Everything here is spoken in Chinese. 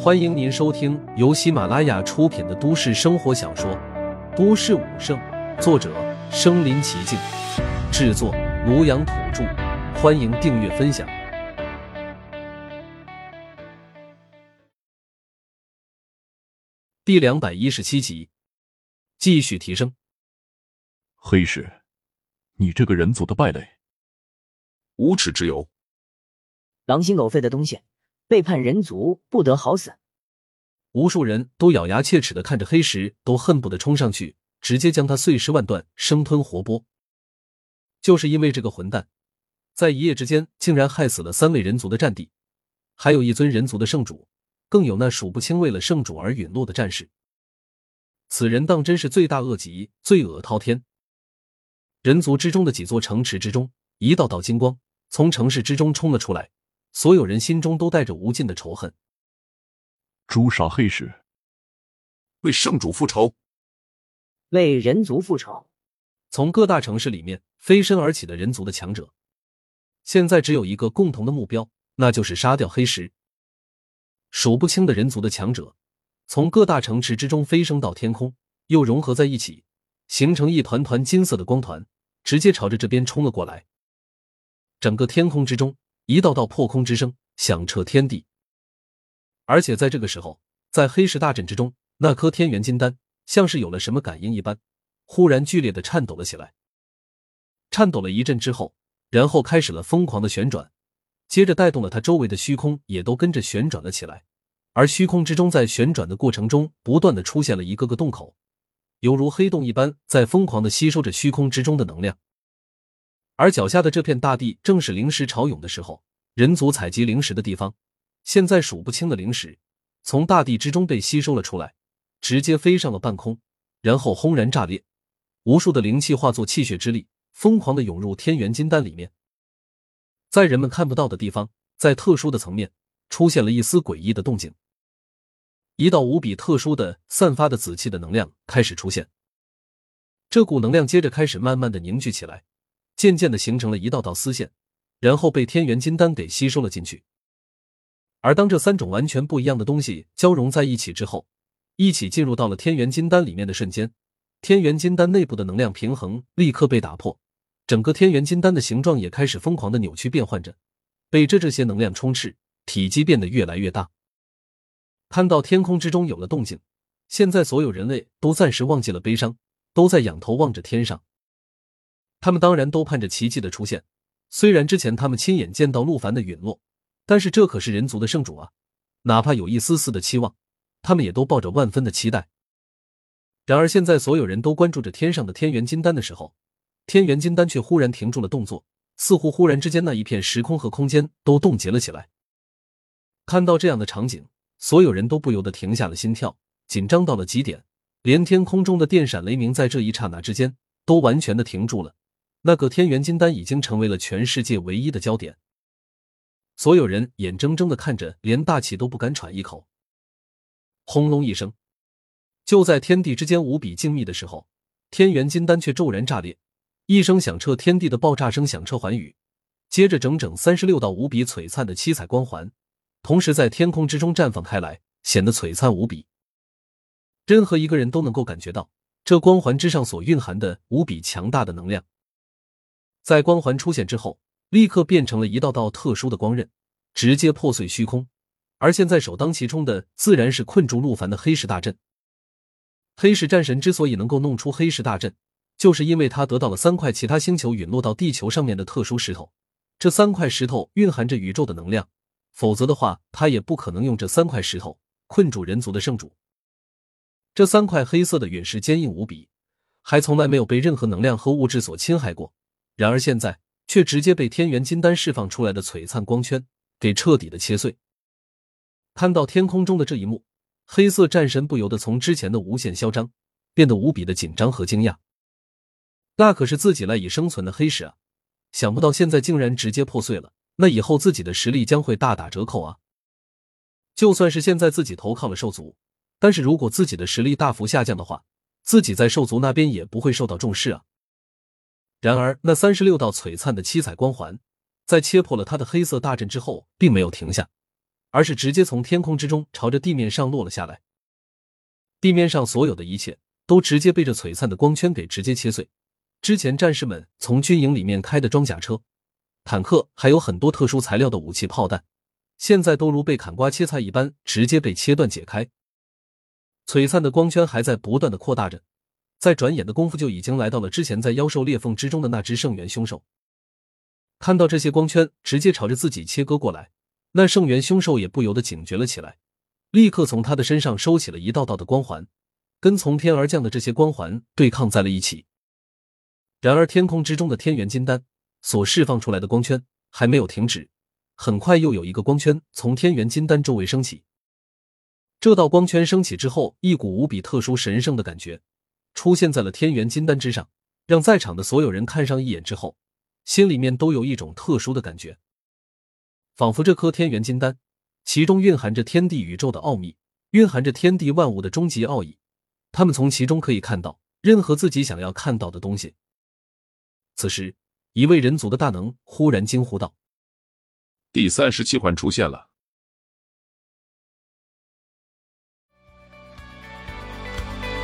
欢迎您收听由喜马拉雅出品的都市生活小说《都市武圣》，作者：身临其境，制作：庐阳土著。欢迎订阅分享。第两百一十七集，继续提升。黑石，你这个人族的败类，无耻之尤！狼心狗肺的东西，背叛人族，不得好死！无数人都咬牙切齿的看着黑石，都恨不得冲上去，直接将他碎尸万段，生吞活剥。就是因为这个混蛋，在一夜之间竟然害死了三位人族的战帝，还有一尊人族的圣主，更有那数不清为了圣主而陨落的战士。此人当真是罪大恶极，罪恶滔天。人族之中的几座城池之中，一道道金光从城市之中冲了出来，所有人心中都带着无尽的仇恨。诛杀黑石，为圣主复仇，为人族复仇。从各大城市里面飞身而起的人族的强者，现在只有一个共同的目标，那就是杀掉黑石。数不清的人族的强者，从各大城池之中飞升到天空，又融合在一起，形成一团团金色的光团，直接朝着这边冲了过来。整个天空之中，一道道破空之声响彻天地。而且在这个时候，在黑石大阵之中，那颗天元金丹像是有了什么感应一般，忽然剧烈的颤抖了起来。颤抖了一阵之后，然后开始了疯狂的旋转，接着带动了它周围的虚空也都跟着旋转了起来。而虚空之中，在旋转的过程中，不断的出现了一个个洞口，犹如黑洞一般，在疯狂的吸收着虚空之中的能量。而脚下的这片大地，正是灵石潮涌的时候，人族采集灵石的地方。现在数不清的灵石从大地之中被吸收了出来，直接飞上了半空，然后轰然炸裂，无数的灵气化作气血之力，疯狂的涌入天元金丹里面。在人们看不到的地方，在特殊的层面，出现了一丝诡异的动静。一道无比特殊的、散发的紫气的能量开始出现。这股能量接着开始慢慢的凝聚起来，渐渐的形成了一道道丝线，然后被天元金丹给吸收了进去。而当这三种完全不一样的东西交融在一起之后，一起进入到了天元金丹里面的瞬间，天元金丹内部的能量平衡立刻被打破，整个天元金丹的形状也开始疯狂的扭曲变换着，被这这些能量充斥，体积变得越来越大。看到天空之中有了动静，现在所有人类都暂时忘记了悲伤，都在仰头望着天上。他们当然都盼着奇迹的出现，虽然之前他们亲眼见到陆凡的陨落。但是这可是人族的圣主啊，哪怕有一丝丝的期望，他们也都抱着万分的期待。然而现在所有人都关注着天上的天元金丹的时候，天元金丹却忽然停住了动作，似乎忽然之间那一片时空和空间都冻结了起来。看到这样的场景，所有人都不由得停下了心跳，紧张到了极点，连天空中的电闪雷鸣在这一刹那之间都完全的停住了。那个天元金丹已经成为了全世界唯一的焦点。所有人眼睁睁的看着，连大气都不敢喘一口。轰隆一声，就在天地之间无比静谧的时候，天元金丹却骤然炸裂，一声响彻天地的爆炸声响彻寰宇。接着，整整三十六道无比璀璨的七彩光环，同时在天空之中绽放开来，显得璀璨无比。任何一个人都能够感觉到这光环之上所蕴含的无比强大的能量。在光环出现之后。立刻变成了一道道特殊的光刃，直接破碎虚空。而现在首当其冲的，自然是困住陆凡的黑石大阵。黑石战神之所以能够弄出黑石大阵，就是因为他得到了三块其他星球陨落到地球上面的特殊石头。这三块石头蕴含着宇宙的能量，否则的话，他也不可能用这三块石头困住人族的圣主。这三块黑色的陨石坚硬无比，还从来没有被任何能量和物质所侵害过。然而现在。却直接被天元金丹释放出来的璀璨光圈给彻底的切碎。看到天空中的这一幕，黑色战神不由得从之前的无限嚣张变得无比的紧张和惊讶。那可是自己赖以生存的黑石啊，想不到现在竟然直接破碎了。那以后自己的实力将会大打折扣啊！就算是现在自己投靠了兽族，但是如果自己的实力大幅下降的话，自己在兽族那边也不会受到重视啊。然而，那三十六道璀璨的七彩光环，在切破了他的黑色大阵之后，并没有停下，而是直接从天空之中朝着地面上落了下来。地面上所有的一切都直接被这璀璨的光圈给直接切碎。之前战士们从军营里面开的装甲车、坦克，还有很多特殊材料的武器、炮弹，现在都如被砍瓜切菜一般，直接被切断解开。璀璨的光圈还在不断的扩大着，在转眼的功夫就已经来到了之前在妖兽裂缝之中的那只圣元凶兽。看到这些光圈直接朝着自己切割过来，那圣元凶兽也不由得警觉了起来，立刻从他的身上收起了一道道的光环，跟从天而降的这些光环对抗在了一起。然而，天空之中的天元金丹所释放出来的光圈还没有停止，很快又有一个光圈从天元金丹周围升起。这道光圈升起之后，一股无比特殊神圣的感觉出现在了天元金丹之上，让在场的所有人看上一眼之后，心里面都有一种特殊的感觉，仿佛这颗天元金丹其中蕴含着天地宇宙的奥秘，蕴含着天地万物的终极奥义。他们从其中可以看到任何自己想要看到的东西。此时，一位人族的大能忽然惊呼道：“第三十七环出现了！”